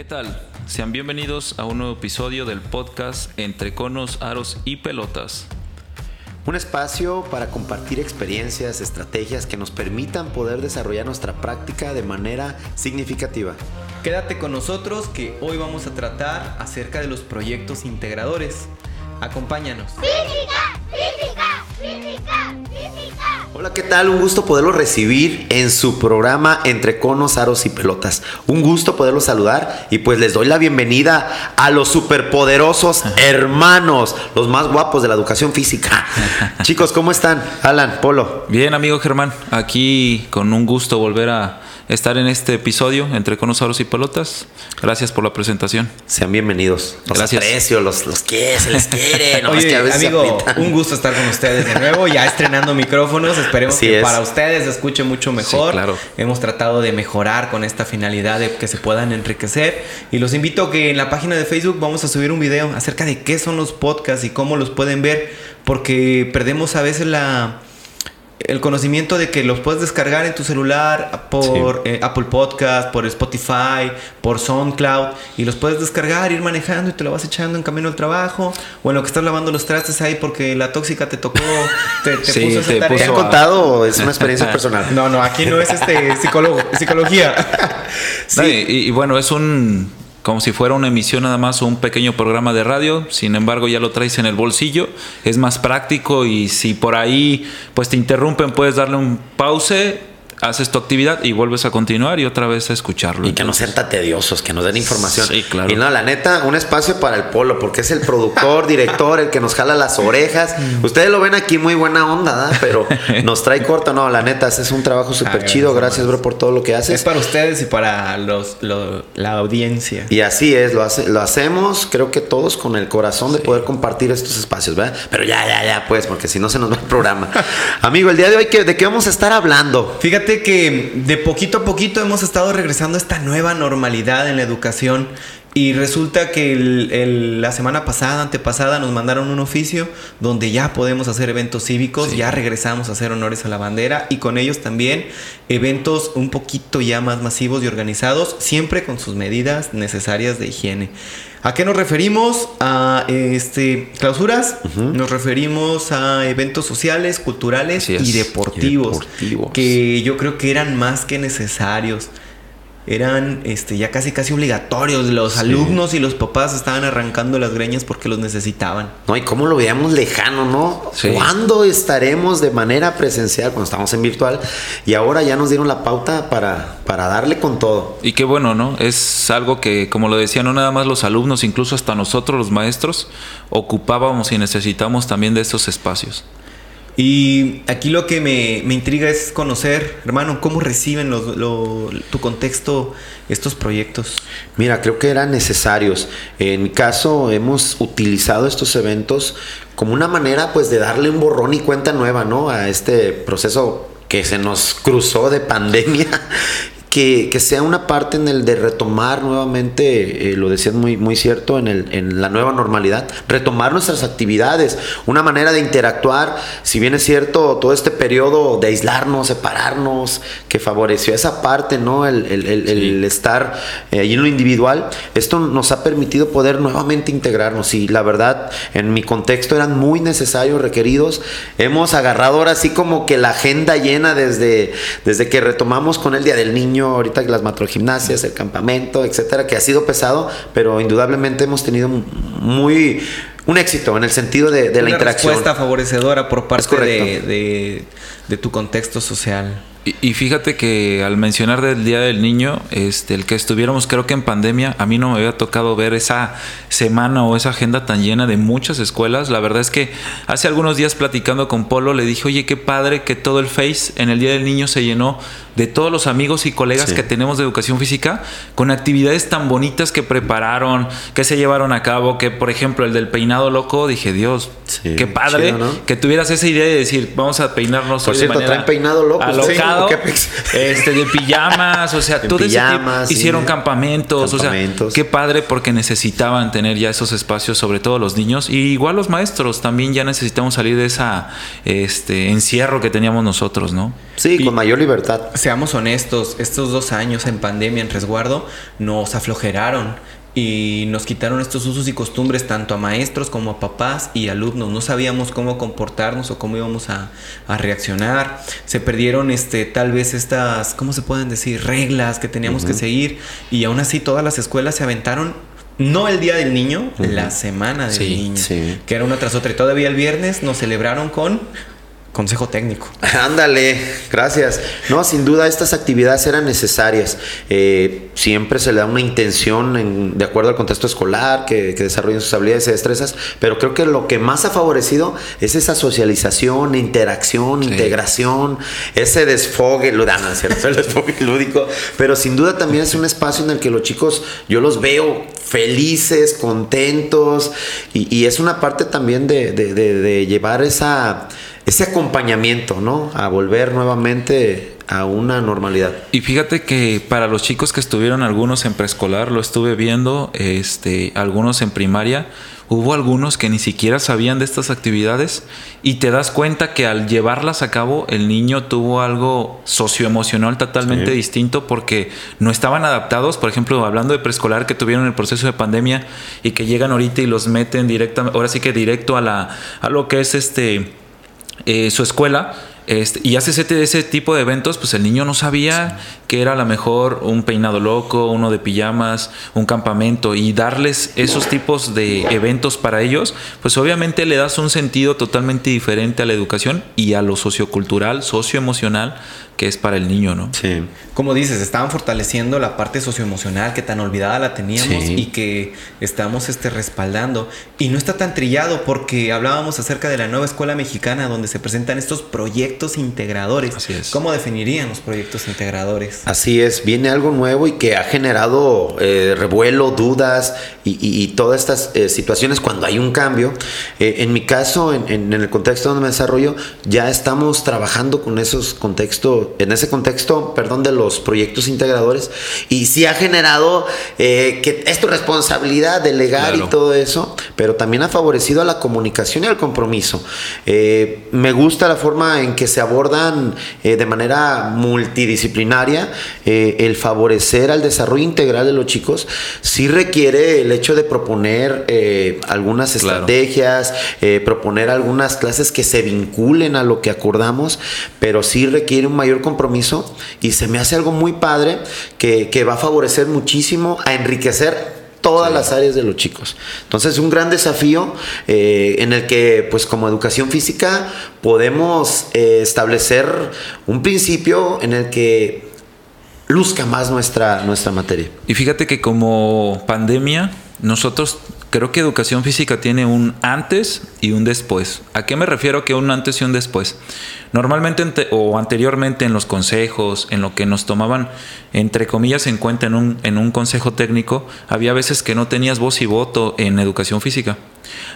¿Qué tal? Sean bienvenidos a un nuevo episodio del podcast Entre Conos, Aros y Pelotas. Un espacio para compartir experiencias, estrategias que nos permitan poder desarrollar nuestra práctica de manera significativa. Quédate con nosotros que hoy vamos a tratar acerca de los proyectos integradores. Acompáñanos. Física, Hola, ¿qué tal? Un gusto poderlos recibir en su programa Entre Conos, Aros y Pelotas. Un gusto poderlos saludar y pues les doy la bienvenida a los superpoderosos hermanos, los más guapos de la educación física. Chicos, ¿cómo están? Alan, Polo. Bien, amigo Germán, aquí con un gusto volver a estar en este episodio entre Conosaurus y Pelotas. Gracias por la presentación. Sean bienvenidos. Los Gracias. aprecio, los, los se les quiere. No, Oye, amigo, un gusto estar con ustedes de nuevo, ya estrenando micrófonos. Esperemos que para ustedes se escuche mucho mejor. claro. Hemos tratado de mejorar con esta finalidad de que se puedan enriquecer. Y los invito a que en la página de Facebook vamos a subir un video acerca de qué son los podcasts y cómo los pueden ver, porque perdemos a veces la el conocimiento de que los puedes descargar en tu celular por eh, Apple Podcast, por Spotify, por SoundCloud y los puedes descargar, ir manejando y te lo vas echando en camino al trabajo o en lo que estás lavando los trastes ahí porque la tóxica te tocó, te, puso esa ¿Te han contado es una experiencia personal? No, no, aquí no es este psicólogo, psicología. sí. y bueno, es un como si fuera una emisión nada más o un pequeño programa de radio, sin embargo ya lo traes en el bolsillo, es más práctico y si por ahí pues te interrumpen puedes darle un pause haces tu actividad y vuelves a continuar y otra vez a escucharlo. Y que no sean tan tediosos, que nos den información. Sí, claro. Y no, la neta, un espacio para el polo, porque es el productor, director, el que nos jala las orejas. Mm. Ustedes lo ven aquí muy buena onda, pero nos trae corto. No, la neta, es un trabajo súper chido. Gracias, bro, por todo lo que haces. Es para ustedes y para los, la audiencia. Y así es, lo, hace, lo hacemos, creo que todos con el corazón de poder compartir estos espacios, ¿verdad? Pero ya, ya, ya, pues, porque si no se nos va el programa. Amigo, el día de hoy, ¿de qué vamos a estar hablando? Fíjate que de poquito a poquito hemos estado regresando a esta nueva normalidad en la educación y resulta que la semana pasada, antepasada, nos mandaron un oficio donde ya podemos hacer eventos cívicos, ya regresamos a hacer honores a la bandera y con ellos también eventos un poquito ya más masivos y organizados, siempre con sus medidas necesarias de higiene. ¿A qué nos referimos? A este clausuras, nos referimos a eventos sociales, culturales y deportivos, que yo creo que eran más que necesarios eran este, ya casi casi obligatorios. Los alumnos y los papás estaban arrancando las greñas porque los necesitaban. No, y cómo lo veíamos lejano, ¿no? ¿Cuándo estaremos de manera presencial cuando estamos en virtual? Y ahora ya nos dieron la pauta para, para darle con todo. Y qué bueno, ¿no? Es algo que, como lo decían, no nada más los alumnos, incluso hasta nosotros los maestros, ocupábamos y necesitamos también de estos espacios. Y aquí lo que me, intriga es conocer, hermano, cómo reciben tu contexto estos proyectos. Mira, creo que eran necesarios. En mi caso, hemos utilizado estos eventos como una manera, pues, de darle un borrón y cuenta nueva, ¿no? A este proceso que se nos cruzó de pandemia que, sea una parte en el de retomar nuevamente, eh, lo decías muy, muy cierto, en, el, en la nueva normalidad, retomar nuestras actividades, una manera de interactuar, si bien es cierto, todo este periodo de aislarnos, separarnos, que favoreció esa parte, ¿no? El, estar eh, ahí en lo individual, esto nos ha permitido poder nuevamente integrarnos. Y la verdad, en mi contexto eran muy necesarios, requeridos, hemos agarrado ahora así como que la agenda llena desde, desde que retomamos con el Día del Niño, ahorita las matrogimnasias, el campamento, etcétera, que ha sido pesado, pero indudablemente hemos tenido muy un éxito en el sentido de, de la interacción. Una respuesta favorecedora por parte de, de tu contexto social. Y, fíjate que al mencionar del Día del Niño, este, el que estuviéramos creo que en pandemia, a mí no me había tocado ver esa semana o esa agenda tan llena de muchas escuelas. La verdad es que hace algunos días platicando con Polo le dije, oye, qué padre que todo el Face en el Día del Niño se llenó de todos los amigos y colegas que tenemos de educación física con actividades tan bonitas que prepararon, que se llevaron a cabo, que por ejemplo el del peinado loco, dije, Dios, qué padre que tuvieras esa idea de decir, vamos a peinarnos por cierto, traen peinado loco, este, de pijamas, o sea, todo hicieron campamentos, o sea, qué padre porque necesitaban tener ya esos espacios, sobre todo los niños y igual los maestros también ya necesitamos salir de esa este encierro que teníamos nosotros, ¿no? Sí, con mayor libertad. Se seamos honestos, estos dos años en pandemia, en resguardo, nos aflojeraron y nos quitaron estos usos y costumbres tanto a maestros como a papás y alumnos. No sabíamos cómo comportarnos o cómo íbamos a, reaccionar. Se perdieron este, tal vez estas, ¿cómo se pueden decir? Reglas que teníamos que seguir y aún así todas las escuelas se aventaron. No el día del niño, la semana del niño, que era una tras otra. Y todavía el viernes nos celebraron con consejo técnico. Ándale, gracias. No, sin duda estas actividades eran necesarias. Eh, siempre se le da una intención de acuerdo al contexto escolar, que, desarrollen sus habilidades y destrezas, pero creo que lo que más ha favorecido es esa socialización, interacción, integración, ese desfogue, lo dan, ¿cierto? El desfogue lúdico, pero sin duda también es un espacio en el que los chicos, yo los veo felices, contentos, y, es una parte también de llevar esa ese acompañamiento, ¿no? A volver nuevamente a una normalidad. Y fíjate que para los chicos que estuvieron algunos en preescolar, lo estuve viendo, este, algunos en primaria, hubo algunos que ni siquiera sabían de estas actividades y te das cuenta que al llevarlas a cabo el niño tuvo algo socioemocional totalmente distinto porque no estaban adaptados, por ejemplo, hablando de preescolar que tuvieron el proceso de pandemia y que llegan ahorita y los meten directamente, ahora sí que directo a la a lo que es este eh, su escuela este, y hace ese, ese, tipo de eventos, pues el niño no sabía que era a lo mejor un peinado loco, uno de pijamas, un campamento y darles esos tipos de eventos para ellos, pues obviamente le das un sentido totalmente diferente a la educación y a lo sociocultural, socioemocional que es para el niño, ¿no? Sí. Como dices, estaban fortaleciendo la parte socioemocional que tan olvidada la teníamos y que estamos este, respaldando. Y no está tan trillado porque hablábamos acerca de la nueva escuela mexicana donde se presentan estos proyectos integradores. Así es. ¿Cómo definirían los proyectos integradores? Así es, viene algo nuevo y que ha generado eh, revuelo, dudas y, todas estas eh, situaciones cuando hay un cambio. Eh, en mi caso, en, en el contexto donde me desarrollo, ya estamos trabajando con esos contextos en ese contexto, perdón, de los proyectos integradores, y sí ha generado eh, que es tu responsabilidad delegar y todo eso, pero también ha favorecido a la comunicación y al compromiso. Eh, me gusta la forma en que se abordan eh, de manera multidisciplinaria el favorecer al desarrollo integral de los chicos, sí requiere el hecho de proponer algunas estrategias, proponer algunas clases que se vinculen a lo que acordamos, pero sí requiere un mayor compromiso y se me hace algo muy padre que, va a favorecer muchísimo a enriquecer todas las áreas de los chicos. Entonces, un gran desafío eh, en el que, pues como educación física, podemos eh, establecer un principio en el que luzca más nuestra, nuestra materia. Y fíjate que como pandemia, nosotros creo que educación física tiene un antes y un después. ¿A qué me refiero que un antes y un después? Normalmente o anteriormente en los consejos, en lo que nos tomaban entre comillas en cuenta en un, en un consejo técnico, había veces que no tenías voz y voto en educación física.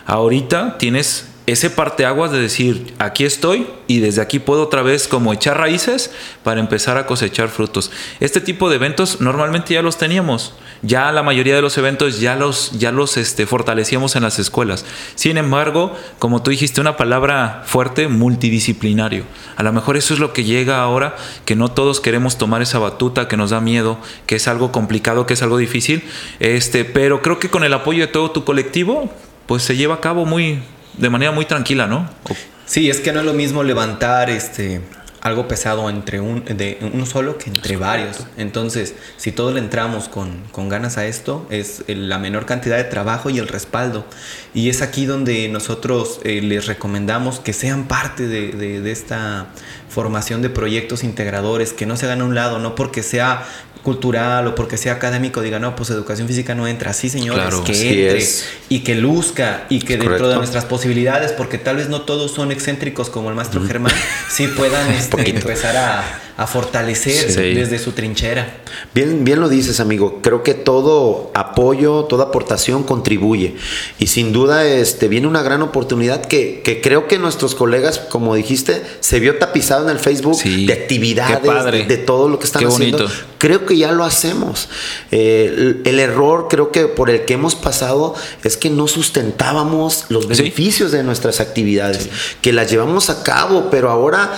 Ahorita tienes ese parteaguas de decir, aquí estoy y desde aquí puedo otra vez como echar raíces para empezar a cosechar frutos. Este tipo de eventos normalmente ya los teníamos. Ya la mayoría de los eventos ya los, ya los este, fortalecíamos en las escuelas. Sin embargo, como tú dijiste, una palabra fuerte, multidisciplinario. A lo mejor eso es lo que llega ahora, que no todos queremos tomar esa batuta, que nos da miedo, que es algo complicado, que es algo difícil. Este, pero creo que con el apoyo de todo tu colectivo, pues se lleva a cabo muy, de manera muy tranquila, ¿no? Sí, es que no es lo mismo levantar este algo pesado entre un, de uno solo que entre varios. Entonces, si todos le entramos con, con, ganas a esto, es la menor cantidad de trabajo y el respaldo. Y es aquí donde nosotros eh, les recomendamos que sean parte de, de, de, esta formación de proyectos integradores, que no se hagan a un lado, no porque sea cultural o porque sea académico diga, no, pues educación física no entra. Sí, señores, que entre y que luzca y que dentro de nuestras posibilidades, porque tal vez no todos son excéntricos como el maestro Germán, sí puedan este, empezar a a fortalecer desde su trinchera. Bien, bien lo dices, amigo. Creo que todo apoyo, toda aportación contribuye. Y sin duda este, viene una gran oportunidad que, creo que nuestros colegas, como dijiste, se vio tapizado en el Facebook de actividades, de, todo lo que están haciendo. Creo que ya lo hacemos. Eh, el, error, creo que por el que hemos pasado, es que no sustentábamos los beneficios de nuestras actividades, que las llevamos a cabo, pero ahora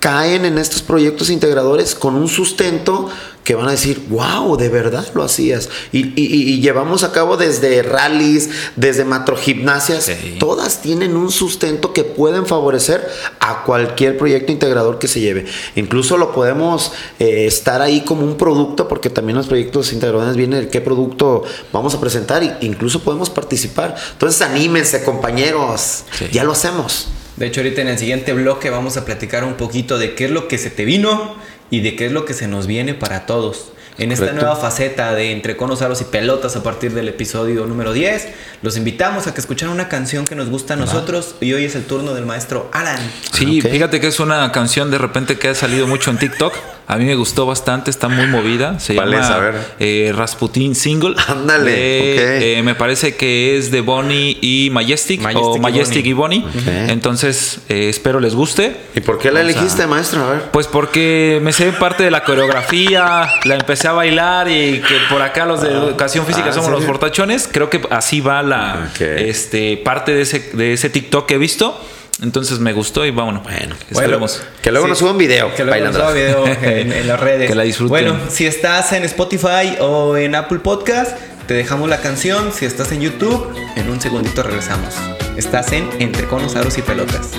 caen en estos proyectos integradores con un sustento que van a decir, wow, de verdad lo hacías. Y, y- y llevamos a cabo desde rallies, desde macrogimnasias, Sí. todas tienen un sustento que pueden favorecer a cualquier proyecto integrador que se lleve. Incluso lo podemos eh, estar ahí como un producto, porque también los proyectos integradores vienen de qué producto vamos a presentar, e incluso podemos participar. Entonces anímense, compañeros, Sí. ya lo hacemos. De hecho, ahorita en el siguiente bloque vamos a platicar un poquito de qué es lo que se te vino y de qué es lo que se nos viene para todos. En esta Correcto. nueva faceta de Entre Conos, Aros y Pelotas a partir del episodio número 10, los invitamos a que escuchen una canción que nos gusta a nosotros y hoy es el turno del maestro Alan. Sí, Ok. fíjate que es una canción de repente que ha salido mucho en TikTok. A mí me gustó bastante, está muy movida. Se ¿Cuál llama es? A ver. eh, Rasputin Single. Ándale, ok. eh, me parece que es de Bonnie y Majestic, Majestic o y Majestic y Bonnie. Entonces, eh, espero les guste. ¿Y por qué la a- elegiste, maestro? A ver. Pues porque me sé parte de la coreografía, la empecé a bailar y que por acá los de educación física Ah, somos ¿en los serio? fortachones. Creo que así va la este parte de ese, de ese TikTok que he visto. Entonces me gustó y vámonos. Bueno, esperemos. Que luego Sí. nos suba un video. Que luego bailando. nos suba video en, en las redes. Que la disfruten. Bueno, si estás en Spotify o en Apple Podcast, te dejamos la canción. Si estás en YouTube, en un segundito regresamos. Estás en Entre Conos, Aros y Pelotas.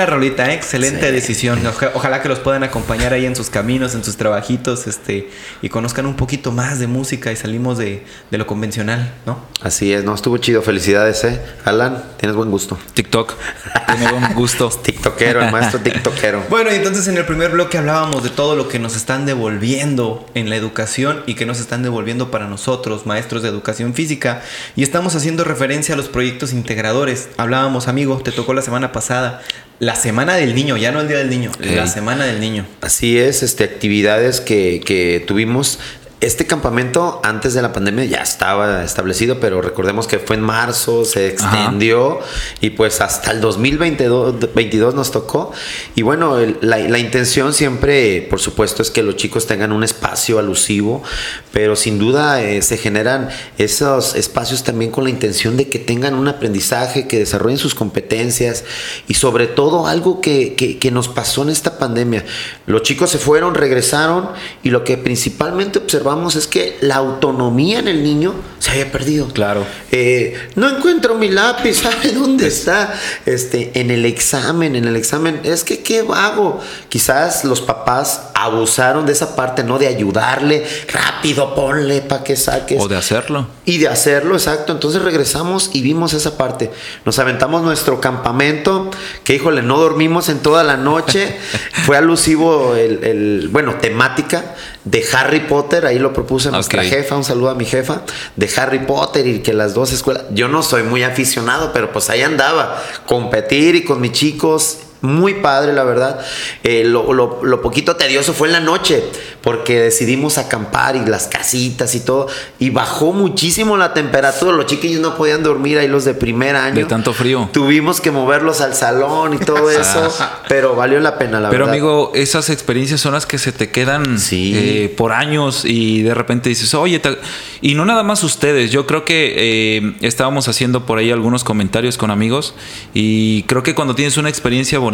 Buena rolita, ¿eh? excelente decisión. Oja- ojalá que los puedan acompañar ahí en sus caminos, en sus trabajitos, este, y conozcan un poquito más de música y salimos de, de lo convencional, ¿no? Así es, no estuvo chido. Felicidades, eh. Alan, tienes buen gusto. TikTok. Tiene buen gusto. TikTokero, el maestro TikTokero. Bueno, y entonces en el primer bloque hablábamos de todo lo que nos están devolviendo en la educación y que nos están devolviendo para nosotros, maestros de educación física. Y estamos haciendo referencia a los proyectos integradores. Hablábamos, amigo, te tocó la semana pasada, la semana del niño, ya no el día del niño, la semana del niño. Así es, este, actividades que, que tuvimos. Este campamento antes de la pandemia ya estaba establecido, pero recordemos que fue en marzo, se extendió y pues hasta el 2022 22 nos tocó. Y bueno, el- la, la intención siempre, por supuesto, es que los chicos tengan un espacio alusivo, pero sin duda eh, se generan esos espacios también con la intención de que tengan un aprendizaje, que desarrollen sus competencias y sobre todo algo que, que- que nos pasó en esta pandemia. Los chicos se fueron, regresaron y lo que principalmente observamos es que la autonomía en el niño se había perdido. Claro. Eh, no encuentro mi lápiz, ¿sabe dónde está? Este, en el examen, en el examen, es que qué vago. Quizás los papás abusaron de esa parte, ¿no? De ayudarle, rápido, ponle para que saques. O de hacerlo. Y de hacerlo, exacto. Entonces regresamos y vimos esa parte. Nos aventamos nuestro campamento, que híjole, no dormimos en toda la noche. Fue alusivo el, el- bueno, temática de Harry Potter, ahí lo propuso nuestra jefa, un saludo a mi jefa, de Harry Potter y que las dos escuelas, yo no soy muy aficionado, pero pues ahí andaba, competir y con mis chicos. Muy padre, la verdad. Eh, lo, lo- lo poquito tedioso fue en la noche, porque decidimos acampar y las casitas y todo. Y bajó muchísimo la temperatura. Los chiquillos no podían dormir ahí, los de primer año. De tanto frío. Tuvimos que moverlos al salón y todo eso. pero valió la pena, la Pero verdad. amigo, esas experiencias son las que se te quedan Sí. eh, por años y de repente dices, oye, te- y no nada más ustedes, yo creo que eh, estábamos haciendo por ahí algunos comentarios con amigos y creo que cuando tienes una experiencia bonita,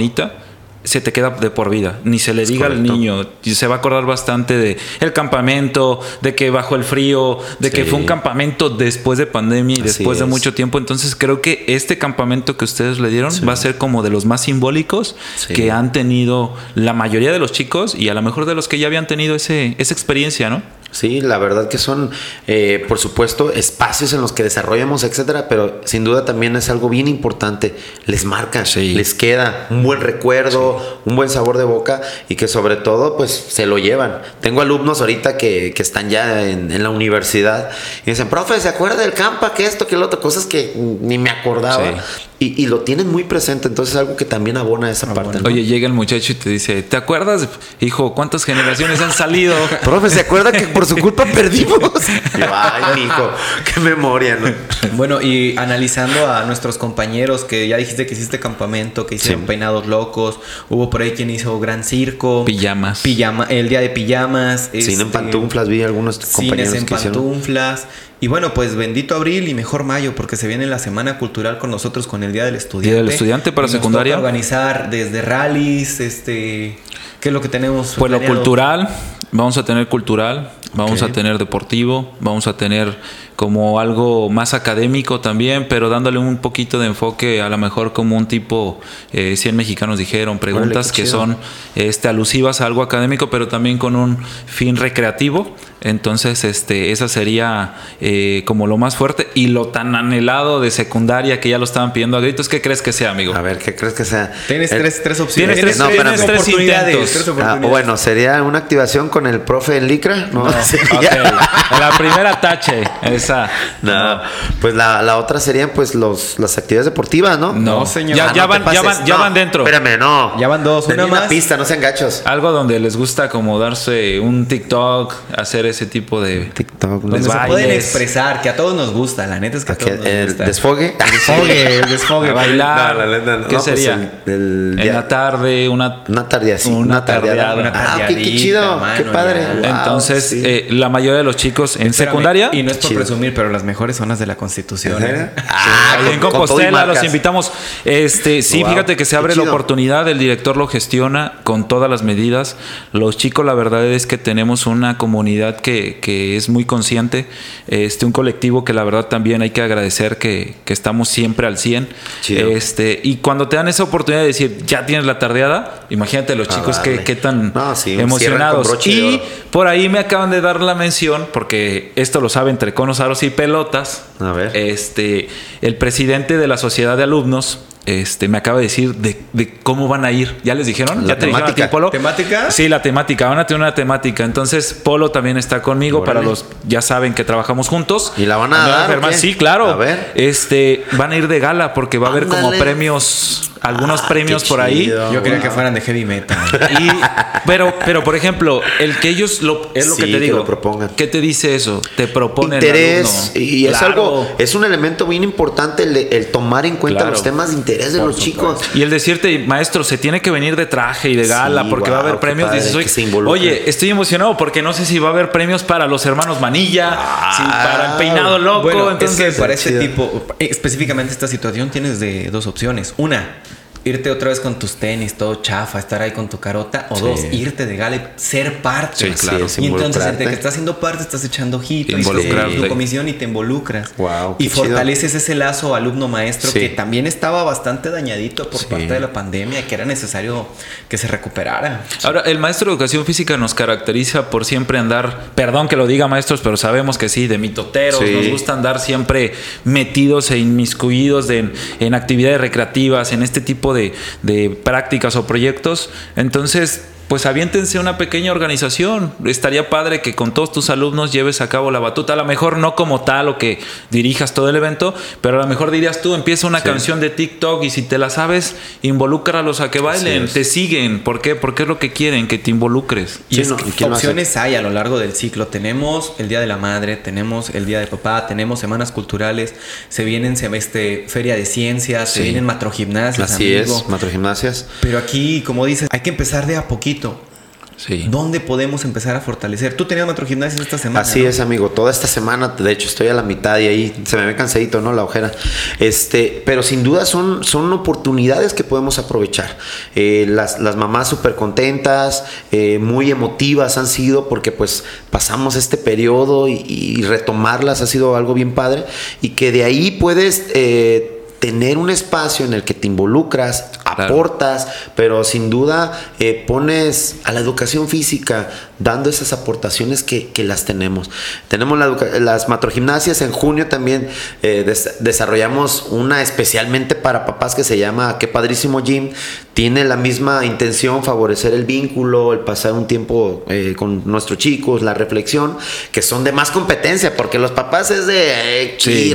se te queda de por vida. Ni se le diga al niño. Se va a acordar bastante de el campamento, de que bajó el frío, de que fue un campamento después de pandemia y Así después de mucho tiempo. Entonces creo que este campamento que ustedes le dieron va a ser como de los más simbólicos Sí. que han tenido la mayoría de los chicos y a lo mejor de los que ya habían tenido ese, esa experiencia, ¿no? Sí, la verdad que son, eh, por supuesto, espacios en los que desarrollamos, etcétera, pero sin duda también es algo bien importante. Les marca, Sí. les queda un buen recuerdo, un buen sabor de boca y que sobre todo, pues se lo llevan. Tengo alumnos ahorita que, que están ya en, en la universidad y dicen, profe, ¿se acuerda del campa? Que esto, que lo otro, cosas que ni me acordaba. Sí. Y, y lo tienen muy presente, entonces es algo que también abona esa parte. ¿no? Oye, llega el muchacho y te dice, ¿te acuerdas, hijo, cuántas generaciones han salido? Profe, ¿se acuerda que por su culpa perdimos? Yo, Ay, mijo, qué memoria, ¿no? Bueno, y analizando a nuestros compañeros que ya dijiste que hiciste campamento, que hicieron Sí. peinados locos, hubo por ahí quien hizo gran circo, Pijamas. pijama, el día de pijamas, Cine en este, pantuflas, vi algunos cines compañeros en que hicieron. Y bueno, pues bendito abril y mejor mayo, porque se viene la semana cultural con nosotros con el Día del Estudiante. del Estudiante para Y nos secundaria. toca organizar desde rallies, este, ¿qué es lo que tenemos? Pues lo cultural, vamos a tener cultural, vamos a tener deportivo, vamos a tener como algo más académico también, pero dándole un poquito de enfoque, a lo mejor como un tipo, eh, 100 mexicanos dijeron, preguntas que chido. son este, alusivas a algo académico, pero también con un fin recreativo. Entonces, este, esa sería eh, como lo más fuerte y lo tan anhelado de secundaria que ya lo estaban pidiendo a gritos. ¿Qué crees que sea, amigo? A ver, ¿qué crees que sea? Tienes El- tres, tres opciones. Tienes tres- no, tienes tres intentos. tres Ah, oportunidades. bueno, sería una activación con el profe en Licra, ¿no? Ok, la primera tache, esa. No, pues la, la otra serían pues los, las actividades deportivas, ¿no? No, No, señor. Ya, Ah, ya no van, ya van, ya No, van dentro. Espérame, no. Ya van dos, una una más. pista, no sean gachos. Algo donde les gusta como darse un TikTok, hacer ese tipo de... TikTok, Donde se bailes. pueden expresar, que a todos nos gusta, la neta es que a todos nos el gusta. desfogue. El desfogue, el desfogue. A bailar. No, la neta no. ¿Qué No, pues sería? el- el en la tarde, una... Una tarde así. Una Una tardeada. tardeada. Una Ah, qué, chido. mano, qué padre. Entonces, sí. eh, la mayoría de los chicos en Espérame, secundaria. Y no es por. Presumir, pero las mejores zonas de la Constitución. ¿eh? Ah, en con- y Compostela los invitamos. Este, sí, Wow, fíjate que se abre la oportunidad, el director lo gestiona con todas las medidas. Los chicos, la verdad es que tenemos una comunidad que, que es muy consciente, este, un colectivo que la verdad también hay que agradecer que, que estamos siempre al 100. Chido. Este, y cuando te dan esa oportunidad de decir, ya tienes la tardeada, imagínate los A chicos que, darle. qué tan No, sí, emocionados. Y por ahí me acaban de dar la mención, porque esto lo sabe entre conos, aros y pelotas. A ver. Este, el presidente de la sociedad de alumnos. Este, me acaba de decir de, de cómo van a ir. ¿Ya les dijeron? La ¿Ya te dijeron a ti, temática. Polo? ¿Temática? Sí, la temática. Van a tener una temática. Entonces, Polo también está conmigo para los. Ya saben que trabajamos juntos. ¿Y la van a dar qué? Sí, claro. A ver. Este, van a ir de gala porque va a haber como premios, algunos Ah, premios por ahí. Yo quería Wow. que fueran de heavy metal. Y, pero, pero, por ejemplo, el que ellos lo, es lo Sí, que te que digo. lo propongan. ¿Qué te dice eso? Te propone el interés alumno. y es Claro. algo es un elemento bien importante el, de- el tomar en cuenta Claro. los temas de interés de los chicos Y el decirte, maestro, se tiene que venir de traje y de gala Sí, porque va a haber premios. Dices, oye, oye, estoy emocionado porque no sé si va a haber premios para los hermanos Manilla, si para el peinado loco. Bueno, entonces, es que para este tipo, específicamente esta situación, tienes de dos opciones. Una, irte otra vez con tus tenis, todo chafa, estar ahí con tu carota. O Sí. dos, irte de gala y ser parte. Sí, claro. Y entonces, entre que estás siendo parte, estás echando ojito, y tu comisión y te involucras. Wow, y chido. fortaleces ese lazo alumno-maestro Sí. que también estaba bastante dañadito por Sí. parte de la pandemia, que era necesario que se recuperara. Ahora, el maestro de educación física nos caracteriza por siempre andar, perdón que lo diga maestros, pero sabemos que sí, de mitoteros, Sí. nos gusta andar siempre metidos e inmiscuidos de- en, actividades recreativas, en este tipo de, de prácticas o proyectos. Entonces, pues aviéntense una pequeña organización. Estaría padre que con todos tus alumnos lleves a cabo la batuta. A lo mejor no como tal o que dirijas todo el evento, pero a lo mejor dirías tú, empieza una canción de TikTok y si te la sabes, involúcralos a que bailen, te siguen. ¿Por qué? Porque es lo que quieren, que te involucres. Y es no, que opciones hay a lo largo del ciclo. Tenemos el Día de la Madre, tenemos el Día de Papá, tenemos semanas culturales, se vienen se- este, feria de ciencias, se vienen matrogimnasias, así amigo. es matrogimnasias Pero aquí, como dices, hay que empezar de a poquito. Sí. ¿Dónde podemos empezar a fortalecer? Tú tenías matrogimnasias esta semana. Así ¿no? es, amigo. Toda esta semana, de hecho, estoy a la mitad y ahí se me ve cansadito, ¿no? La ojera. Este, pero sin duda son, son oportunidades que podemos aprovechar. Eh, las, las mamás súper contentas, eh, muy emotivas han sido porque pues pasamos este periodo y, y retomarlas ha sido algo bien padre y que de ahí puedes... eh, tener un espacio en el que te involucras, aportas, pero sin duda eh, pones a la educación física dando esas aportaciones que, que las tenemos. Tenemos la las matrogimnasias, en junio también eh, des- desarrollamos una especialmente para papás que se llama Qué Padrísimo Gym. Tiene la misma intención, favorecer el vínculo, el pasar un tiempo eh, con nuestros chicos, la reflexión, que son de más competencia, porque los papás es de eh, Sí.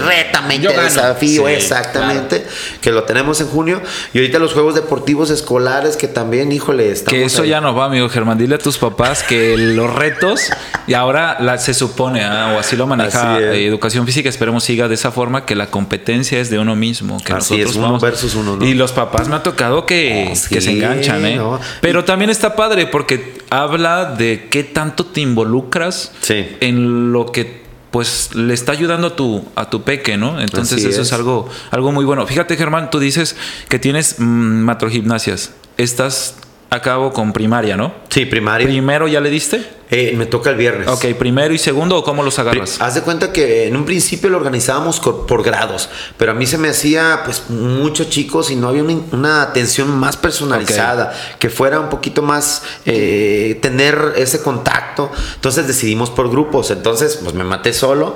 Desafío, Sí, exactamente, que lo tenemos en junio. Y ahorita los juegos deportivos escolares, que también, híjole, estamos Que eso ahí. ya no va, amigo Germán. Dile a tus papás que los retos, y ahora la- se supone, ah, o así lo maneja Así eh, educación física, esperemos siga de esa forma, que la competencia es de uno mismo. Que Así nosotros es, uno vamos- versus uno, ¿no? Y los papás me ha tocado que, que se enganchan, ¿eh? no. Pero también está padre porque habla de qué tanto te involucras Sí. en lo que pues le está ayudando a tu a tu peque, ¿no? Entonces Así eso es. es. algo algo muy bueno. Fíjate, Germán, tú dices que tienes mm, matrogimnasias. Estás a cabo con primaria, ¿no? Sí, primaria. Primero ya le diste. Eh, me toca el viernes. Ok, primero y segundo o cómo los agarras. Haz de cuenta que en un principio lo organizábamos por grados, pero a mí se me hacía pues muchos chicos y no había una, una atención más personalizada, que fuera un poquito más eh, tener ese contacto. Entonces decidimos por grupos. Entonces pues me maté solo.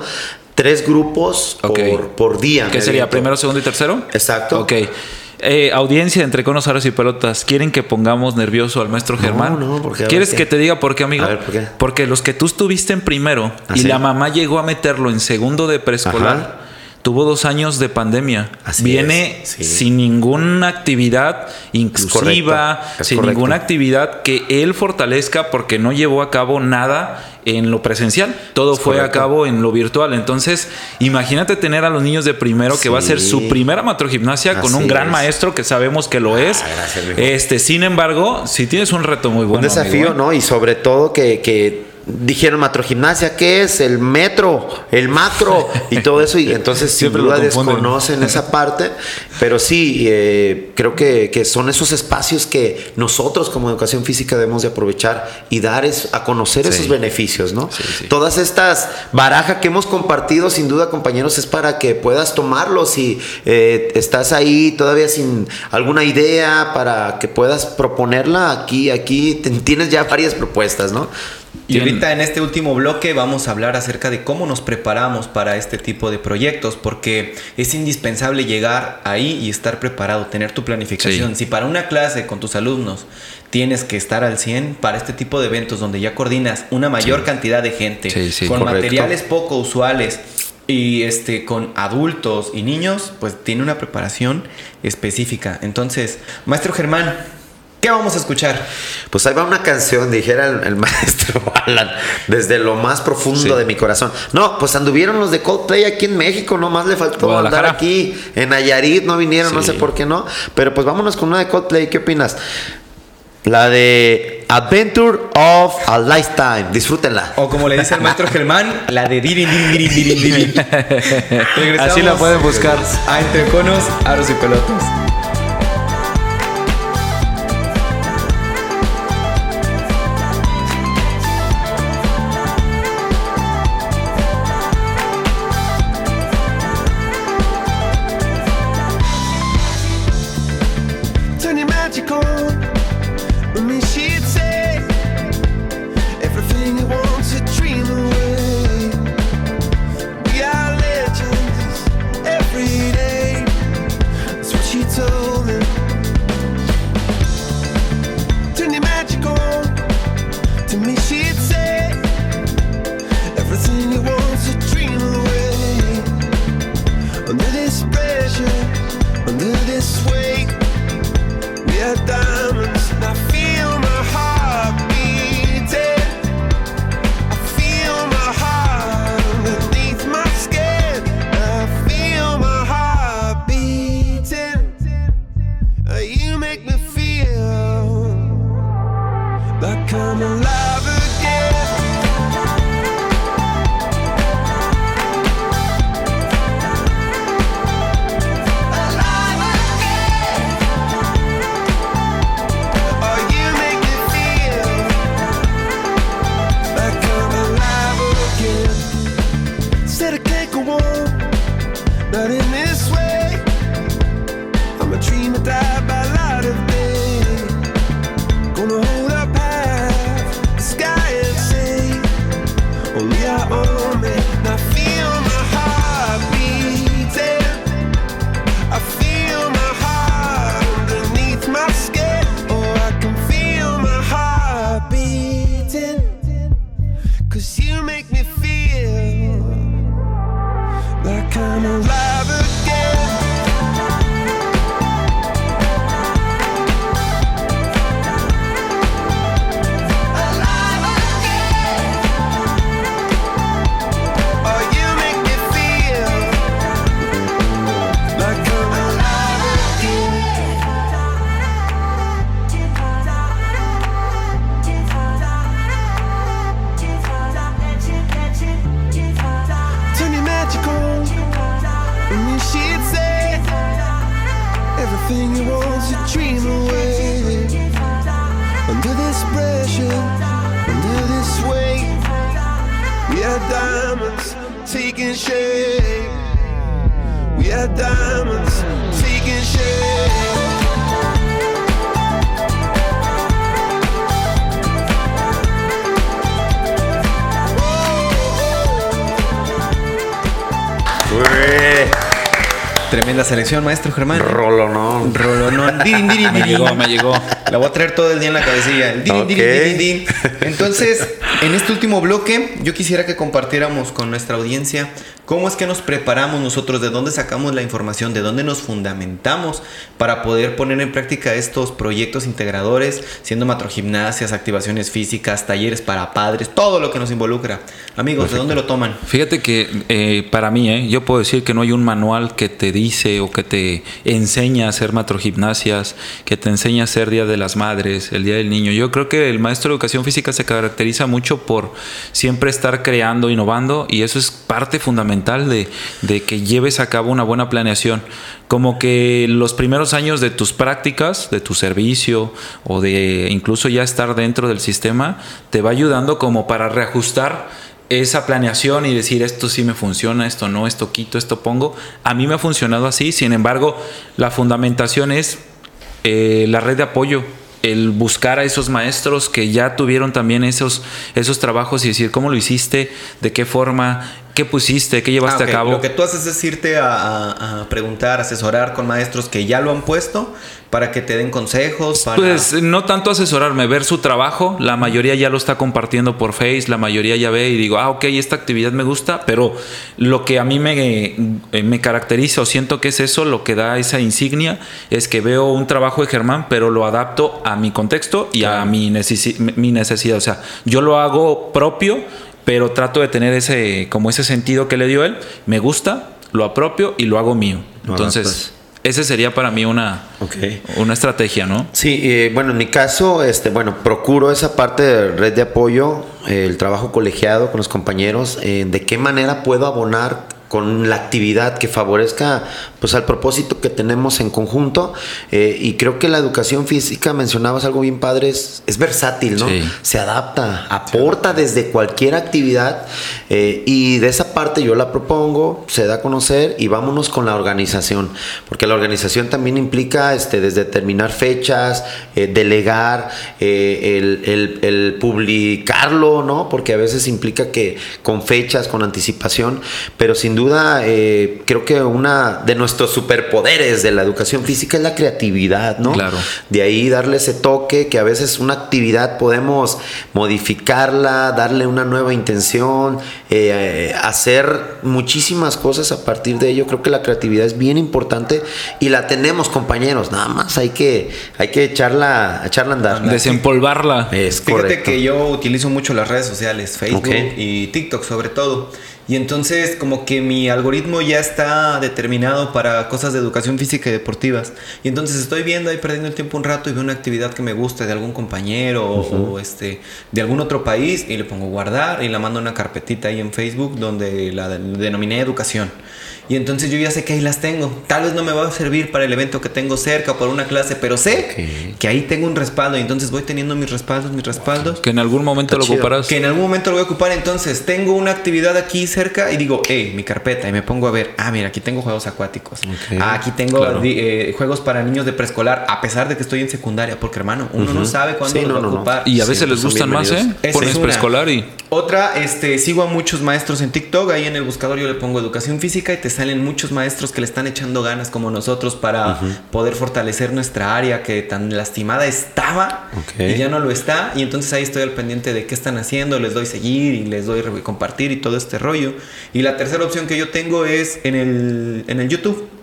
Tres grupos por, por día. ¿Qué sería? ¿Primero, segundo y tercero? Exacto. Ok. Eh, audiencia entre conos, aros y pelotas. ¿Quieren que pongamos nervioso al maestro Germán? no, porque a ver ¿Quieres que te diga por qué, amigo? A ver, ¿por qué? Porque los que tú estuviste en primero ¿Ah, y sí? la mamá llegó a meterlo en segundo de preescolar, tuvo dos años de pandemia. Así Viene es, sí. sin ninguna actividad inclusiva, correcto, sin correcto. ninguna actividad que él fortalezca porque no llevó a cabo nada en lo presencial, todo Es fue a cabo en lo virtual. Entonces, imagínate tener a los niños de primero que va a ser Sí. su primera matrogimnasia con Así un gran es. maestro que sabemos que lo es. gracias, mijo. Este, sin embargo, si tienes un reto muy bueno. un desafío, amigo, ¿eh? ¿no? Y sobre todo que, que dijeron macrogimnasia, ¿qué es? El metro, el macro y todo eso. Y entonces sin Siempre duda desconocen esa parte. Pero sí, eh, creo que, que son esos espacios que nosotros como educación física debemos de aprovechar y dar es- a conocer Sí. esos beneficios, ¿no? Sí, sí. Todas estas barajas que hemos compartido, sin duda, compañeros, es para que puedas tomarlos si eh, estás ahí todavía sin alguna idea, para que puedas proponerla aquí, aquí tienes ya varias propuestas, ¿no? Y ahorita en este último bloque vamos a hablar acerca de cómo nos preparamos para este tipo de proyectos, porque es indispensable llegar ahí y estar preparado, tener tu planificación. Sí. Si para una clase con tus alumnos tienes que estar al 100, para este tipo de eventos donde ya coordinas una mayor cantidad de gente, sí, con correcto. materiales poco usuales y este con adultos y niños, pues tiene una preparación específica. Entonces, maestro Germán, ¿qué vamos a escuchar? Pues ahí va una canción, dijera el, el maestro Alan, desde lo más profundo Sí. de mi corazón. No, pues anduvieron los de Coldplay aquí en México, nomás le faltó andar aquí. En Nayarit no vinieron, no sé por qué no. Pero pues vámonos con una de Coldplay, ¿qué opinas? La de Adventure of a Lifetime. Disfrútenla. O como le dice el maestro Germán, la de dirin, dirin, dirin, dirin, dirin. Regresamos Así la pueden buscar. A Entre Conos, Aros y Pelotas. my own. Tremenda selección, maestro Germán. Rolo, ¿no? Dirin, dirin, Me llegó, me llegó. La voy a traer todo el día en la cabecilla. Dirin. Entonces, en este último bloque, yo quisiera que compartiéramos con nuestra audiencia cómo es que nos preparamos nosotros, de dónde sacamos la información, de dónde nos fundamentamos para poder poner en práctica estos proyectos integradores, siendo macrogimnasias, activaciones físicas, talleres para padres, todo lo que nos involucra. Amigos, ¿de dónde lo toman? Fíjate que eh, para mí, eh, yo puedo decir que no hay un manual que te dice o que te enseña a hacer matrogimnasias, que te enseña a hacer Día de las Madres, el Día del Niño. Yo creo que el maestro de educación física se caracteriza mucho por siempre estar creando, innovando y eso es parte fundamental de, que lleves a cabo una buena planeación. Como que los primeros años de tus prácticas, de tu servicio o de incluso ya estar dentro del sistema, te va ayudando como para reajustar esa planeación y decir esto sí me funciona, esto no, esto quito, esto pongo. A mí me ha funcionado así, sin embargo, la fundamentación es eh, la red de apoyo, el buscar a esos maestros que ya tuvieron también esos, esos trabajos y decir cómo lo hiciste, de qué forma, qué pusiste, qué llevaste Ah, a cabo. Lo que tú haces es irte a, a- a preguntar, asesorar con maestros que ya lo han puesto para que te den consejos. Para... Pues no tanto asesorarme, ver su trabajo, la mayoría ya lo está compartiendo por Face, la mayoría ya ve y digo, ah, ok, esta actividad me gusta, pero lo que a mí me, eh, me caracteriza o siento que es eso, lo que da esa insignia, es que veo un trabajo de Germán, pero lo adapto a mi contexto y a mi, necesi- mi necesidad, o sea, yo lo hago propio, pero trato de tener ese, como ese sentido que le dio él, me gusta, lo apropio y lo hago mío. Entonces, ese sería para mí una, una estrategia, ¿no? Sí, eh, bueno, en mi caso, este, bueno, procuro esa parte de red de apoyo, eh, el trabajo colegiado con los compañeros, eh, de qué manera puedo abonar con la actividad que favorezca pues al propósito que tenemos en conjunto. Eh, y creo que la educación física mencionabas algo bien padre es, es versátil no Sí. se adapta aporta desde cualquier actividad eh, y de esa parte yo la propongo se da a conocer y vámonos con la organización porque la organización también implica este desde determinar fechas eh, delegar el, el- el publicarlo no porque a veces implica que con fechas con anticipación pero sin duda eh, creo que una de nuestros superpoderes de la educación física es la creatividad no Claro. de ahí darle ese toque que a veces una actividad podemos modificarla, darle una nueva intención, eh, hacer muchísimas cosas a partir de ello. Creo que la creatividad es bien importante y la tenemos, compañeros. Nada más hay que, hay que echarla, echarla a andar. Desempolvarla. Es Fíjate correcto. que yo utilizo mucho las redes sociales, Facebook Ok. y TikTok sobre todo. Y entonces como que mi algoritmo ya está determinado para cosas de educación física y deportivas. Y entonces estoy viendo ahí perdiendo el tiempo un rato y veo una actividad que me gusta de algún compañero o- o este de algún otro país y le pongo guardar y la mando a una carpetita ahí en Facebook donde la de- denominé educación. Y entonces yo ya sé que ahí las tengo. Tal vez no me va a servir para el evento que tengo cerca o para una clase, pero sé que ahí tengo un respaldo y entonces voy teniendo mis respaldos, mis respaldos. Que en algún momento Está lo chido. ocuparás. Que en algún momento lo voy a ocupar. Entonces, tengo una actividad aquí cerca y digo, hey, mi carpeta. Y me pongo a ver, ah, mira, aquí tengo juegos acuáticos. Ah, aquí tengo Claro. eh, juegos para niños de preescolar, a pesar de que estoy en secundaria. Porque, hermano, uno no sabe cuándo Sí, los no, va a no, no. ocupar. Y a Sí, veces les gustan más, ¿eh? Pones preescolar y. Otra, este, sigo a muchos maestros en TikTok. Ahí en el buscador yo le pongo educación física y te salen muchos maestros que le están echando ganas como nosotros para poder fortalecer nuestra área que tan lastimada estaba y ya no lo está. Y entonces ahí estoy al pendiente de qué están haciendo, les doy seguir y les doy compartir y todo este rollo. Y la tercera opción que yo tengo es en el, en el YouTube.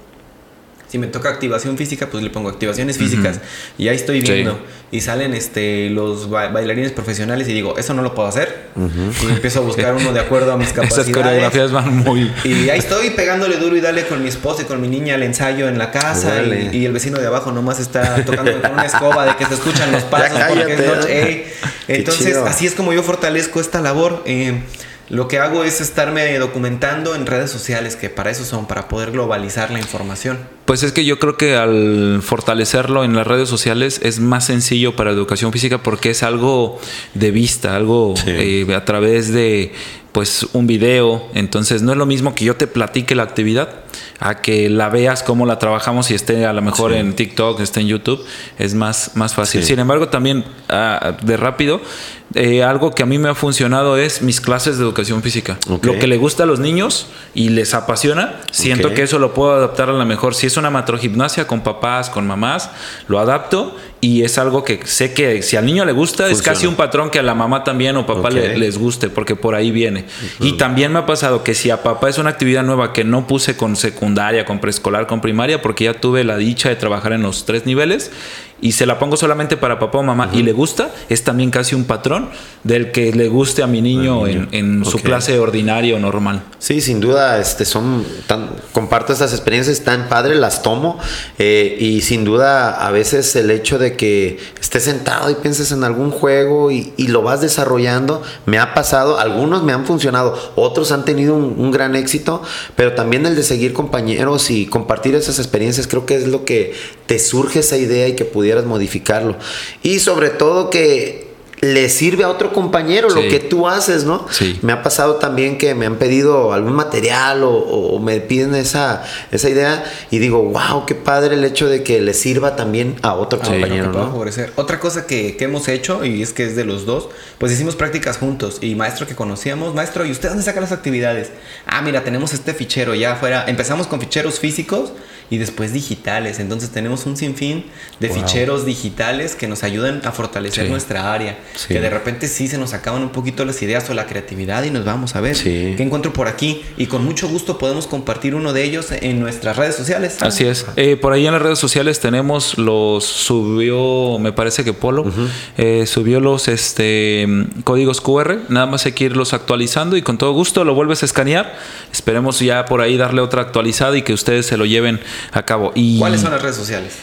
Si me toca activación física, pues le pongo activaciones físicas. Y ahí estoy Sí. viendo. Y salen este los ba- bailarines profesionales y digo, eso no lo puedo hacer. Y empiezo a buscar uno de acuerdo a mis capacidades. Esas coreografías van muy. Y ahí estoy pegándole duro y dale con mi esposa y con mi niña al ensayo en la casa. Y, y el vecino de abajo nomás está tocando con una escoba de que se escuchan los pasos porque es noche. Entonces, así es como yo fortalezco esta labor. Eh, lo que hago es estarme documentando en redes sociales, que para eso son, para poder globalizar la información. Pues es que yo creo que al fortalecerlo en las redes sociales es más sencillo para educación física porque es algo de vista, algo Sí. eh, a través de pues un video. Entonces no es lo mismo que yo te platique la actividad a que la veas cómo la trabajamos y esté a lo mejor Sí. en TikTok, esté en YouTube, es más, más fácil. Sí. Sin embargo, también ah, de rápido, eh, algo que a mí me ha funcionado es mis clases de educación física. Lo que le gusta a los niños y les apasiona, siento que eso lo puedo adaptar a lo mejor. Si es una macrogimnasia con papás, con mamás, lo adapto y es algo que sé que si al niño le gusta, es casi un patrón que a la mamá también o papá le- les guste, porque por ahí viene. Y también me ha pasado que si a papá es una actividad nueva que no puse con secundaria, con preescolar, con primaria, porque ya tuve la dicha de trabajar en los tres niveles. Y se la pongo solamente para papá o mamá y le gusta, es también casi un patrón del que le guste a mi niño, niño. en, en su Ok. clase ordinaria o normal. Sí, sin duda, este, son tan, comparto estas experiencias tan padre, las tomo eh, y sin duda a veces el hecho de que estés sentado y pienses en algún juego y, y lo vas desarrollando, me ha pasado, algunos me han funcionado, otros han tenido un, un gran éxito, pero también el de seguir compañeros y compartir esas experiencias creo que es lo que te surge esa idea y que pudieras modificarlo. Y sobre todo que le sirve a otro compañero lo Sí. que tú haces, ¿no? Sí. Me ha pasado también que me han pedido algún material o, o me piden esa, esa idea y digo, wow, qué padre el hecho de que le sirva también a otro que compañero, ¿no? favorecer. Otra cosa que, que hemos hecho, y es que es de los dos, pues hicimos prácticas juntos. Y maestro que conocíamos, maestro, ¿y usted dónde saca las actividades? Ah, mira, tenemos este fichero ya afuera. Empezamos con ficheros físicos y después digitales. Entonces tenemos un sinfín de Wow. ficheros digitales que nos ayudan a fortalecer Sí. nuestra área. Sí. Que de repente sí se nos acaban un poquito las ideas o la creatividad y nos vamos a ver Sí. qué encuentro por aquí. Y con mucho gusto podemos compartir uno de ellos en nuestras redes sociales. Así es. Eh, por ahí en las redes sociales tenemos los subió, me parece que Polo, eh, subió los este códigos QR. Nada más hay que irlos actualizando y con todo gusto lo vuelves a escanear. Esperemos ya por ahí darle otra actualizada y que ustedes se lo lleven a cabo. Y ¿Cuáles son las redes sociales?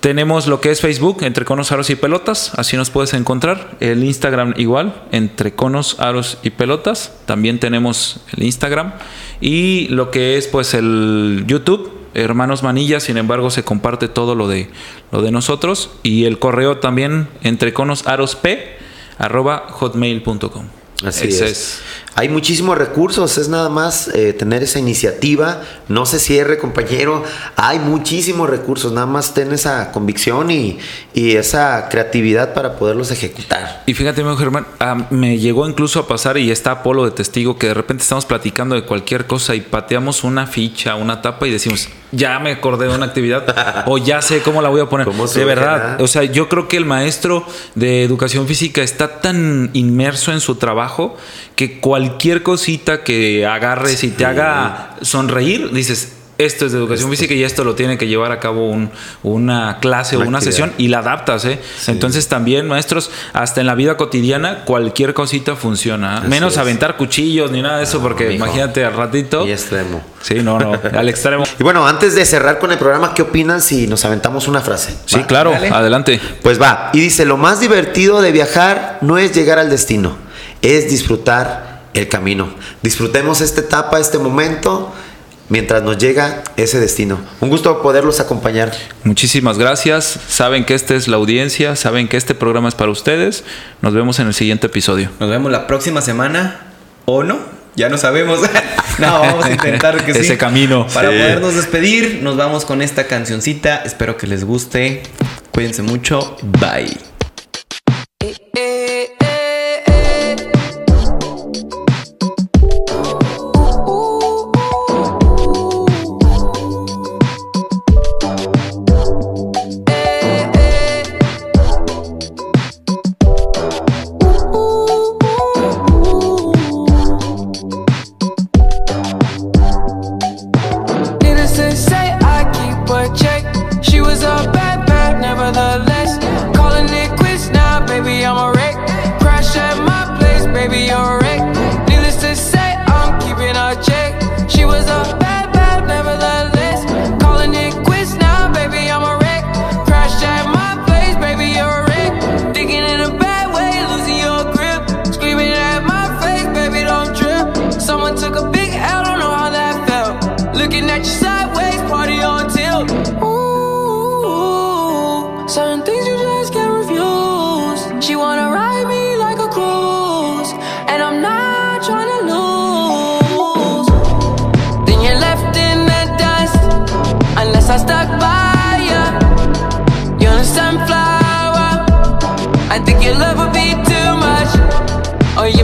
Tenemos lo que es Facebook, entre conos, aros y pelotas, así nos puedes encontrar. El Instagram igual, entre conos, aros y pelotas. También tenemos el Instagram. Y lo que es pues el YouTube, Hermanos Manilla, sin embargo se comparte todo lo de, lo de nosotros. Y el correo también, entre conos, aros p, arroba hotmail.com. Así es. Hay muchísimos recursos, es nada más eh, tener esa iniciativa, no se cierre compañero, hay muchísimos recursos, nada más ten esa convicción y, y esa creatividad para poderlos ejecutar. Y fíjate, mi Germán, ah, me llegó incluso a pasar, y está Apolo de testigo, que de repente estamos platicando de cualquier cosa y pateamos una ficha, una tapa y decimos, ya me acordé de una actividad o ya sé cómo la voy a poner. ¿Cómo de verdad, no? o sea, yo creo que el maestro de educación física está tan inmerso en su trabajo que cualquier cosita que agarres y te haga sonreír, dices, esto es de educación física y esto lo tiene que llevar a cabo un- una clase o Una sesión y la adaptas, ¿eh? Entonces también, maestros, hasta en la vida cotidiana, cualquier cosita funciona. ¿eh? Menos es. aventar cuchillos ni nada de eso, porque mijo. imagínate al ratito. Y extremo. Sí, no, no, al extremo. Y bueno, antes de cerrar con el programa, ¿qué opinan si nos aventamos una frase? Sí, ¿Va? claro, Dale. adelante. Pues va, y dice, lo más divertido de viajar no es llegar al destino, es disfrutar el camino. Disfrutemos esta etapa, este momento, mientras nos llega ese destino. Un gusto poderlos acompañar. Muchísimas gracias. Saben que esta es la audiencia, saben que este programa es para ustedes. Nos vemos en el siguiente episodio. Nos vemos la próxima semana. ¿O no? Ya no sabemos. no, vamos a intentar que sí. Ese camino. Para Sí. podernos despedir, nos vamos con esta cancioncita. Espero que les guste. Cuídense mucho. Bye.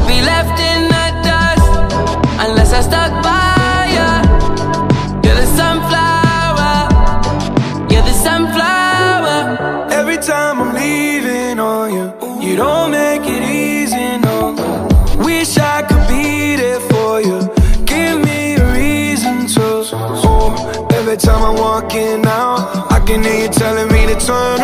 Be left in the dust, unless I stuck by ya. You're the sunflower. You're the sunflower. Every time I'm leaving on you, you don't make it easy, no. Wish I could be there for you. Give me a reason to. Oh, every time I'm walking out, I can hear you telling me to turn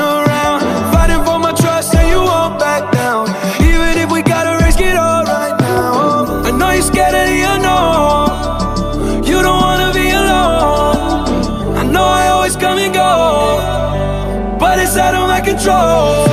control.